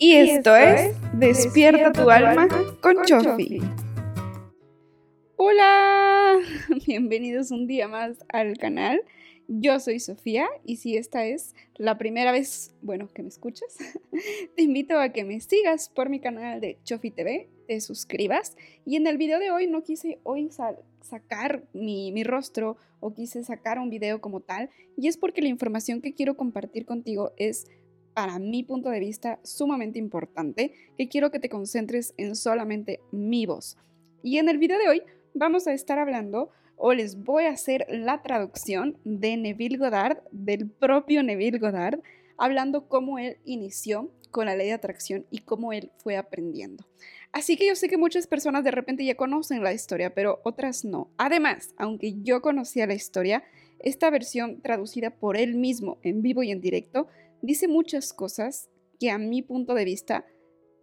Y esto es Despierta tu alma con Chofi. Hola, bienvenidos un día más al canal. Yo soy Sofía y si esta es la primera vez, bueno, que me escuchas, te invito a que me sigas por mi canal de Chofi TV, te suscribas y en el video de hoy no quise hoy sacar mi, mi rostro o quise sacar un video como tal y es porque la información que quiero compartir contigo es para mi punto de vista, sumamente importante, que quiero que te concentres en solamente mi voz. Y en el video de hoy vamos a estar hablando o les voy a hacer la traducción de Neville Goddard, del propio Neville Goddard, hablando cómo él inició con la ley de atracción y cómo él fue aprendiendo. Así que yo sé que muchas personas de repente ya conocen la historia, pero otras no. Además, aunque yo conocía la historia, esta versión traducida por él mismo en vivo y en directo dice muchas cosas que a mi punto de vista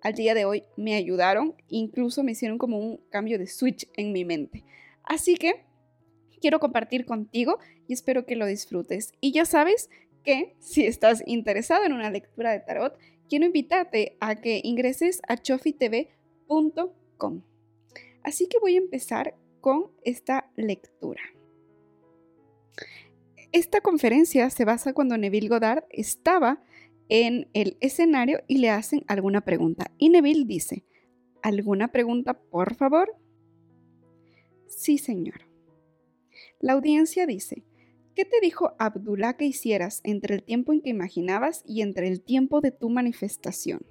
al día de hoy me ayudaron, incluso me hicieron como un cambio de switch en mi mente. Así que quiero compartir contigo y espero que lo disfrutes. Y ya sabes que si estás interesado en una lectura de tarot, quiero invitarte a que ingreses a chofitv.com. Así que voy a empezar con esta lectura. Esta conferencia se basa cuando Neville Goddard estaba en el escenario y le hacen alguna pregunta. Y Neville dice, ¿alguna pregunta, por favor? Sí, señor. La audiencia dice, ¿qué te dijo Abdullah que hicieras entre el tiempo en que imaginabas y entre el tiempo de tu manifestación?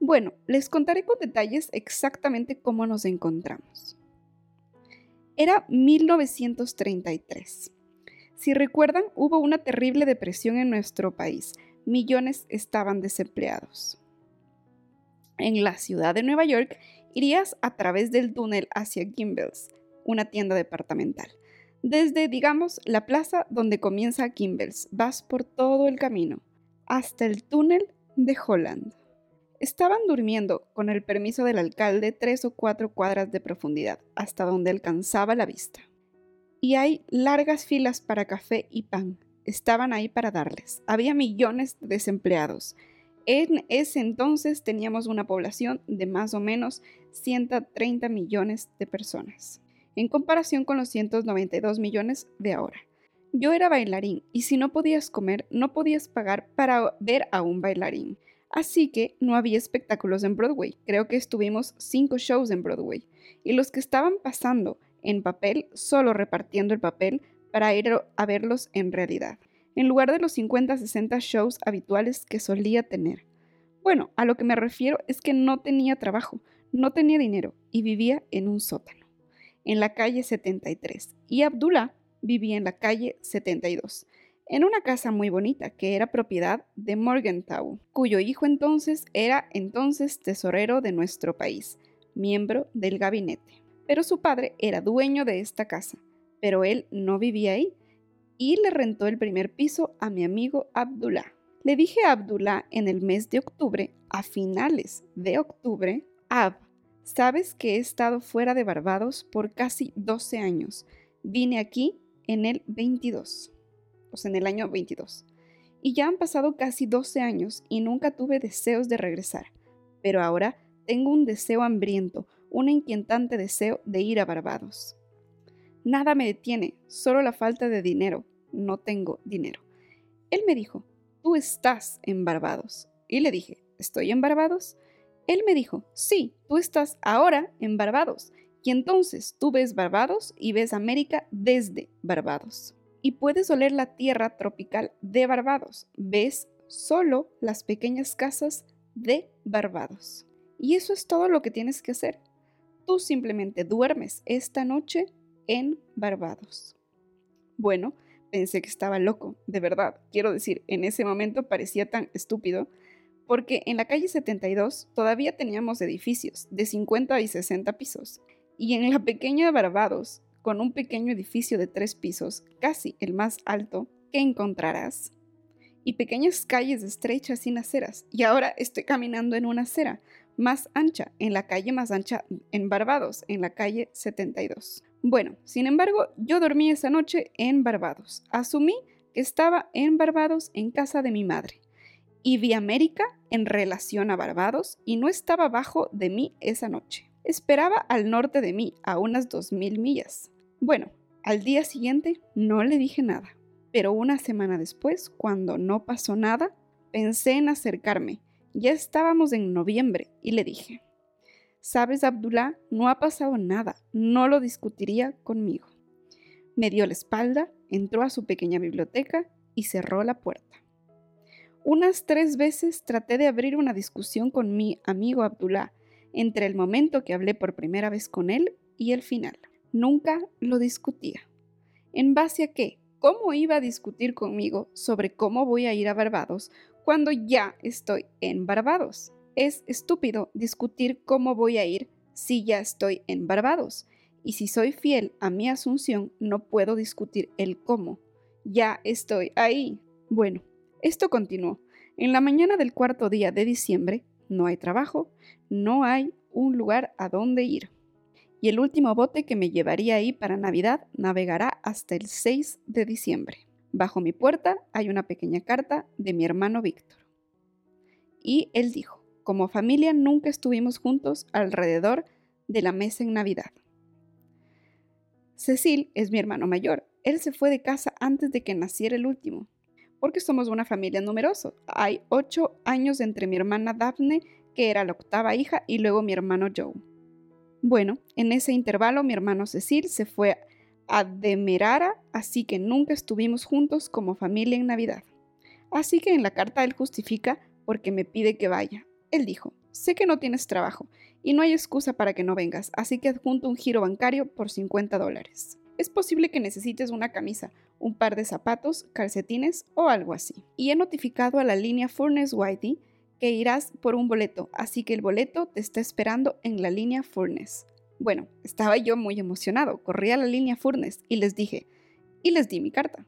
Bueno, les contaré con detalles exactamente cómo nos encontramos. Era 1933. Si recuerdan, hubo una terrible depresión en nuestro país. Millones estaban desempleados. En la ciudad de Nueva York, irías a través del túnel hacia Gimbels, una tienda departamental. Desde, digamos, la plaza donde comienza Gimbels, vas por todo el camino, hasta el túnel de Holland. Estaban durmiendo, con el permiso del alcalde, tres o cuatro cuadras de profundidad, hasta donde alcanzaba la vista y hay largas filas para café y pan. Estaban ahí para darles. Había millones de desempleados. En ese entonces teníamos una población de más o menos 130 millones de personas, en comparación con los 192 millones de ahora. Yo era bailarín y si no podías comer, no podías pagar para ver a un bailarín. Así que no había espectáculos en Broadway. Creo que estuvimos cinco shows en Broadway. Y los que estaban pasando en papel, solo repartiendo el papel para ir a verlos en realidad, en lugar de los 50-60 shows habituales que solía tener. Bueno, a lo que me refiero es que no tenía trabajo, no tenía dinero y vivía en un sótano, en la calle 73, y Abdullah vivía en la calle 72, en una casa muy bonita que era propiedad de Morgenthau, cuyo hijo entonces era entonces tesorero de nuestro país, miembro del gabinete pero su padre era dueño de esta casa, pero él no vivía ahí y le rentó el primer piso a mi amigo Abdullah. Le dije a Abdullah en el mes de octubre, a finales de octubre, Ab, sabes que he estado fuera de Barbados por casi 12 años. Vine aquí en el 22, o sea, en el año 22. Y ya han pasado casi 12 años y nunca tuve deseos de regresar. Pero ahora tengo un deseo hambriento, un inquietante deseo de ir a Barbados. Nada me detiene, solo la falta de dinero. No tengo dinero. Él me dijo, tú estás en Barbados. Y le dije, ¿estoy en Barbados? Él me dijo, sí, tú estás ahora en Barbados. Y entonces tú ves Barbados y ves América desde Barbados. Y puedes oler la tierra tropical de Barbados. Ves solo las pequeñas casas de Barbados. Y eso es todo lo que tienes que hacer tú simplemente duermes esta noche en Barbados. Bueno, pensé que estaba loco, de verdad. Quiero decir, en ese momento parecía tan estúpido, porque en la calle 72 todavía teníamos edificios de 50 y 60 pisos, y en la pequeña Barbados, con un pequeño edificio de tres pisos, casi el más alto, que encontrarás, y pequeñas calles estrechas sin aceras, y ahora estoy caminando en una acera, más ancha, en la calle más ancha en Barbados, en la calle 72. Bueno, sin embargo, yo dormí esa noche en Barbados. Asumí que estaba en Barbados en casa de mi madre. y vi América en relación a Barbados y no estaba abajo de mí esa noche. Esperaba al norte de mí, a unas dos mil millas. Bueno, al día siguiente no le dije nada, pero una semana después, cuando no pasó nada, pensé en acercarme. Ya estábamos en noviembre y le dije, Sabes, Abdullah, no ha pasado nada, no lo discutiría conmigo. Me dio la espalda, entró a su pequeña biblioteca y cerró la puerta. Unas tres veces traté de abrir una discusión con mi amigo Abdullah entre el momento que hablé por primera vez con él y el final. Nunca lo discutía. ¿En base a qué? ¿Cómo iba a discutir conmigo sobre cómo voy a ir a Barbados cuando ya estoy en Barbados? Es estúpido discutir cómo voy a ir si ya estoy en Barbados. Y si soy fiel a mi asunción, no puedo discutir el cómo. Ya estoy ahí. Bueno, esto continuó. En la mañana del cuarto día de diciembre, no hay trabajo, no hay un lugar a donde ir. Y el último bote que me llevaría ahí para Navidad navegará hasta el 6 de diciembre. Bajo mi puerta hay una pequeña carta de mi hermano Víctor. Y él dijo, como familia nunca estuvimos juntos alrededor de la mesa en Navidad. Cecil es mi hermano mayor. Él se fue de casa antes de que naciera el último porque somos una familia numerosa. Hay ocho años entre mi hermana Daphne, que era la octava hija, y luego mi hermano Joe. Bueno, en ese intervalo mi hermano Cecil se fue a Demerara, así que nunca estuvimos juntos como familia en Navidad. Así que en la carta él justifica porque me pide que vaya. Él dijo, sé que no tienes trabajo y no hay excusa para que no vengas, así que adjunto un giro bancario por 50 dólares. Es posible que necesites una camisa, un par de zapatos, calcetines o algo así. Y he notificado a la línea Furnace Whitey que irás por un boleto, así que el boleto te está esperando en la línea Furnace. Bueno, estaba yo muy emocionado, corrí a la línea Furnace y les dije, y les di mi carta.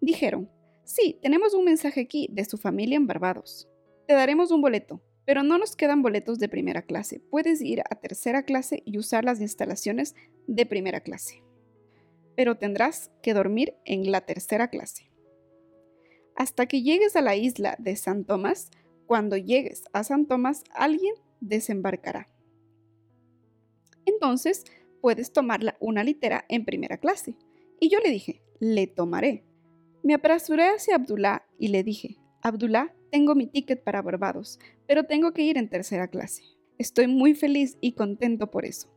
Dijeron, sí, tenemos un mensaje aquí de su familia en Barbados. Te daremos un boleto, pero no nos quedan boletos de primera clase. Puedes ir a tercera clase y usar las instalaciones de primera clase pero tendrás que dormir en la tercera clase. Hasta que llegues a la isla de San Tomás, cuando llegues a San Tomás, alguien desembarcará. Entonces puedes tomarla una litera en primera clase. Y yo le dije, le tomaré. Me apresuré hacia Abdullah y le dije, Abdullah, tengo mi ticket para Barbados, pero tengo que ir en tercera clase. Estoy muy feliz y contento por eso.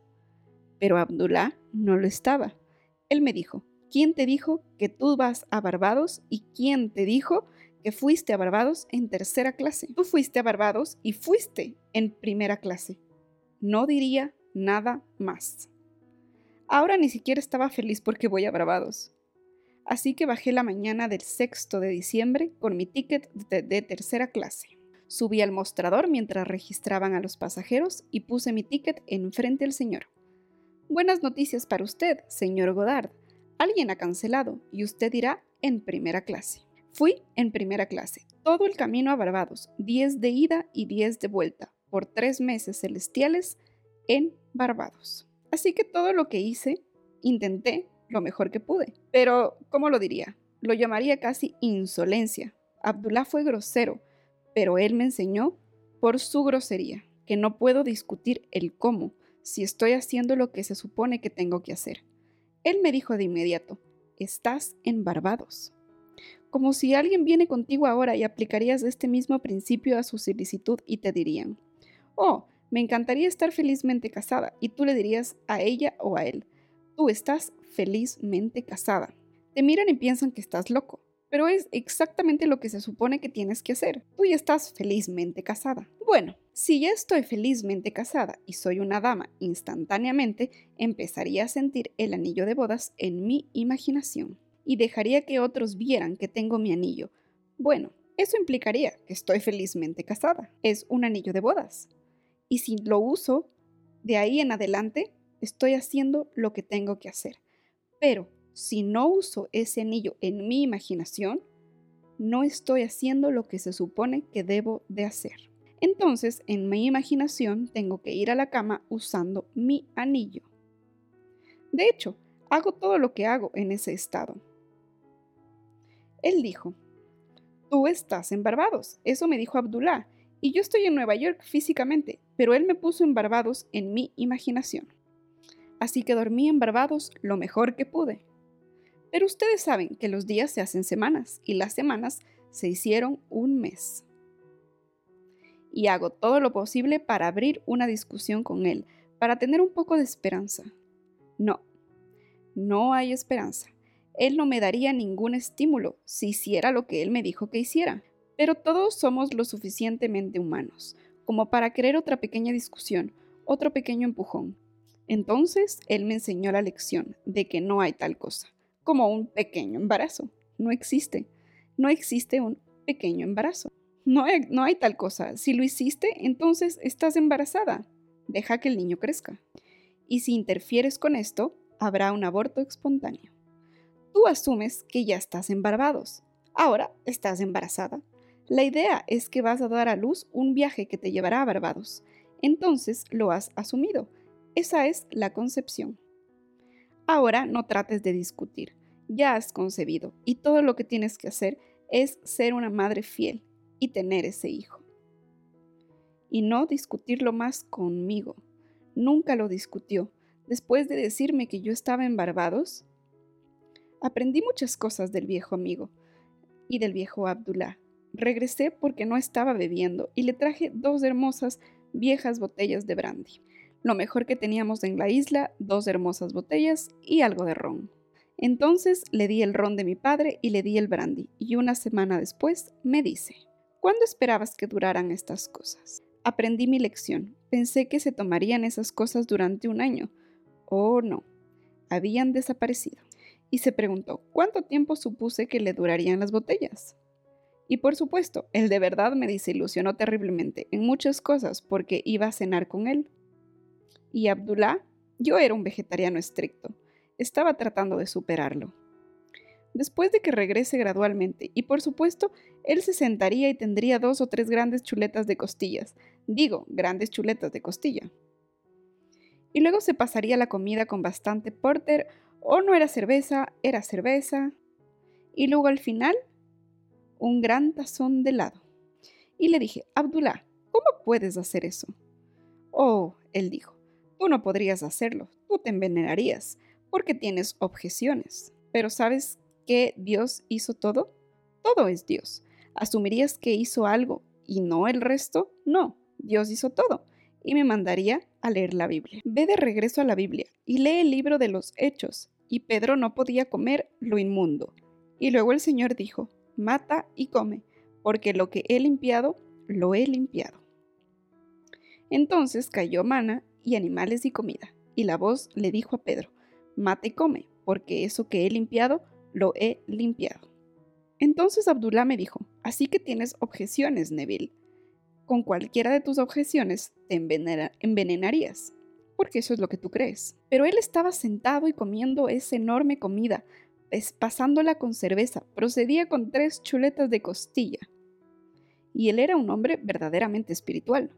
Pero Abdullah no lo estaba. Él me dijo, ¿quién te dijo que tú vas a Barbados y quién te dijo que fuiste a Barbados en tercera clase? Tú fuiste a Barbados y fuiste en primera clase. No diría nada más. Ahora ni siquiera estaba feliz porque voy a Barbados. Así que bajé la mañana del sexto de diciembre con mi ticket de, de, tercera clase. Subí al mostrador mientras registraban a los pasajeros y puse mi ticket enfrente al señor. Buenas noticias para usted, señor Godard. Alguien ha cancelado y usted irá en primera clase. Fui en primera clase, todo el camino a Barbados, 10 de ida y 10 de vuelta, por tres meses celestiales en Barbados. Así que todo lo que hice, intenté lo mejor que pude. Pero, ¿cómo lo diría? Lo llamaría casi insolencia. Abdullah fue grosero, pero él me enseñó por su grosería, que no puedo discutir el cómo, si estoy haciendo lo que se supone que tengo que hacer. Él me dijo de inmediato, estás en Barbados. Como si alguien viene contigo ahora y aplicarías este mismo principio a su solicitud y te dirían, oh, me encantaría estar felizmente casada, y tú le dirías a ella o a él, tú estás felizmente casada. Te miran y piensan que estás loco, pero es exactamente lo que se supone que tienes que hacer. Tú ya estás felizmente casada. Bueno, si ya estoy felizmente casada y soy una dama instantáneamente, empezaría a sentir el anillo de bodas en mi imaginación y dejaría que otros vieran que tengo mi anillo. Bueno, eso implicaría que estoy felizmente casada. Es un anillo de bodas. Y si lo uso, de ahí en adelante, estoy haciendo lo que tengo que hacer. Pero si no uso ese anillo en mi imaginación, no estoy haciendo lo que se supone que debo de hacer. Entonces, en mi imaginación, tengo que ir a la cama usando mi anillo. De hecho, hago todo lo que hago en ese estado. Él dijo, Tú estás en Barbados, eso me dijo Abdullah, y yo estoy en Nueva York físicamente, pero él me puso en Barbados en mi imaginación. Así que dormí en Barbados lo mejor que pude. Pero ustedes saben que los días se hacen semanas y las semanas se hicieron un mes. Y hago todo lo posible para abrir una discusión con él, para tener un poco de esperanza. No, no hay esperanza. Él no me daría ningún estímulo si hiciera lo que él me dijo que hiciera. Pero todos somos lo suficientemente humanos como para querer otra pequeña discusión, otro pequeño empujón. Entonces él me enseñó la lección de que no hay tal cosa como un pequeño embarazo. No existe. No existe un pequeño embarazo. No hay, no hay tal cosa. Si lo hiciste, entonces estás embarazada. Deja que el niño crezca. Y si interfieres con esto, habrá un aborto espontáneo. Tú asumes que ya estás en Barbados. Ahora estás embarazada. La idea es que vas a dar a luz un viaje que te llevará a Barbados. Entonces lo has asumido. Esa es la concepción. Ahora no trates de discutir ya has concebido y todo lo que tienes que hacer es ser una madre fiel y tener ese hijo. Y no discutirlo más conmigo. Nunca lo discutió. Después de decirme que yo estaba en Barbados, aprendí muchas cosas del viejo amigo y del viejo Abdullah. Regresé porque no estaba bebiendo y le traje dos hermosas viejas botellas de brandy. Lo mejor que teníamos en la isla, dos hermosas botellas y algo de ron. Entonces le di el ron de mi padre y le di el brandy, y una semana después me dice, ¿cuándo esperabas que duraran estas cosas? Aprendí mi lección, pensé que se tomarían esas cosas durante un año. Oh, no, habían desaparecido. Y se preguntó, ¿cuánto tiempo supuse que le durarían las botellas? Y por supuesto, él de verdad me desilusionó terriblemente en muchas cosas porque iba a cenar con él. Y Abdullah, yo era un vegetariano estricto estaba tratando de superarlo. Después de que regrese gradualmente, y por supuesto, él se sentaría y tendría dos o tres grandes chuletas de costillas, digo, grandes chuletas de costilla. Y luego se pasaría la comida con bastante porter, o no era cerveza, era cerveza, y luego al final, un gran tazón de helado. Y le dije, Abdullah, ¿cómo puedes hacer eso? Oh, él dijo, tú no podrías hacerlo, tú te envenenarías porque tienes objeciones. Pero ¿sabes que Dios hizo todo? Todo es Dios. ¿Asumirías que hizo algo y no el resto? No, Dios hizo todo y me mandaría a leer la Biblia. Ve de regreso a la Biblia y lee el libro de los Hechos. Y Pedro no podía comer lo inmundo. Y luego el Señor dijo, mata y come, porque lo que he limpiado, lo he limpiado. Entonces cayó mana y animales y comida. Y la voz le dijo a Pedro, mate y come, porque eso que he limpiado, lo he limpiado. Entonces Abdullah me dijo, así que tienes objeciones, Neville. Con cualquiera de tus objeciones te envenenarías, porque eso es lo que tú crees. Pero él estaba sentado y comiendo esa enorme comida, pasándola con cerveza, procedía con tres chuletas de costilla. Y él era un hombre verdaderamente espiritual.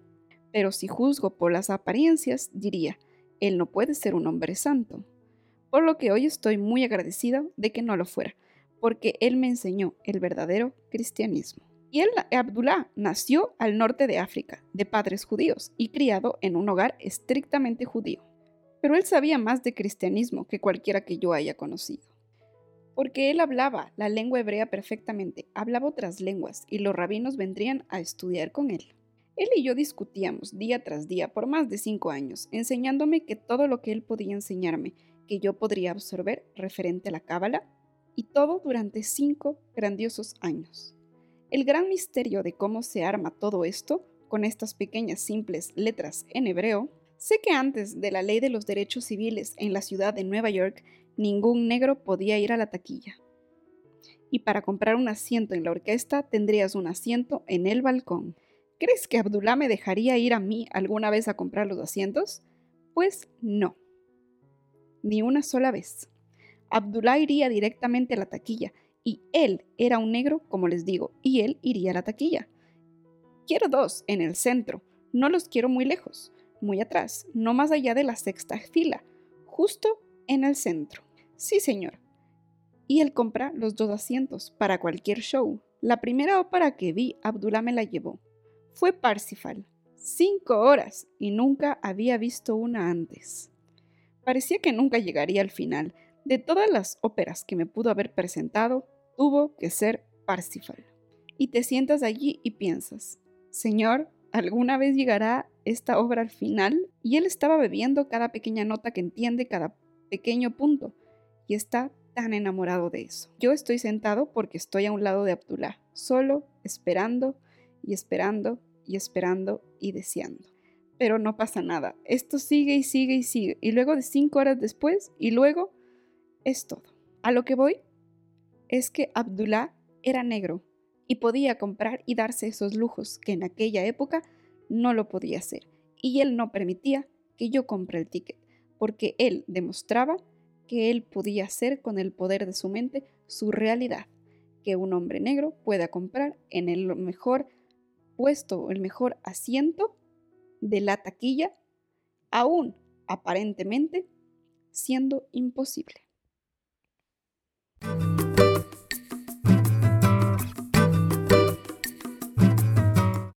Pero si juzgo por las apariencias, diría, él no puede ser un hombre santo por lo que hoy estoy muy agradecida de que no lo fuera, porque él me enseñó el verdadero cristianismo. Y él, Abdullah, nació al norte de África, de padres judíos, y criado en un hogar estrictamente judío. Pero él sabía más de cristianismo que cualquiera que yo haya conocido. Porque él hablaba la lengua hebrea perfectamente, hablaba otras lenguas, y los rabinos vendrían a estudiar con él. Él y yo discutíamos día tras día por más de cinco años, enseñándome que todo lo que él podía enseñarme que yo podría absorber referente a la Cábala, y todo durante cinco grandiosos años. El gran misterio de cómo se arma todo esto, con estas pequeñas simples letras en hebreo, sé que antes de la ley de los derechos civiles en la ciudad de Nueva York, ningún negro podía ir a la taquilla. Y para comprar un asiento en la orquesta tendrías un asiento en el balcón. ¿Crees que Abdullah me dejaría ir a mí alguna vez a comprar los asientos? Pues no ni una sola vez. Abdullah iría directamente a la taquilla y él era un negro, como les digo, y él iría a la taquilla. Quiero dos en el centro, no los quiero muy lejos, muy atrás, no más allá de la sexta fila, justo en el centro. Sí, señor. Y él compra los dos asientos para cualquier show. La primera ópera que vi, Abdullah me la llevó. Fue Parsifal. Cinco horas y nunca había visto una antes. Parecía que nunca llegaría al final. De todas las óperas que me pudo haber presentado, tuvo que ser Parsifal. Y te sientas allí y piensas, Señor, ¿alguna vez llegará esta obra al final? Y él estaba bebiendo cada pequeña nota que entiende, cada pequeño punto, y está tan enamorado de eso. Yo estoy sentado porque estoy a un lado de Abdullah, solo esperando y esperando y esperando y deseando. Pero no pasa nada. Esto sigue y sigue y sigue. Y luego de cinco horas después, y luego es todo. A lo que voy es que Abdullah era negro y podía comprar y darse esos lujos que en aquella época no lo podía hacer. Y él no permitía que yo compre el ticket, porque él demostraba que él podía hacer con el poder de su mente su realidad, que un hombre negro pueda comprar en el mejor puesto, el mejor asiento de la taquilla, aún aparentemente siendo imposible.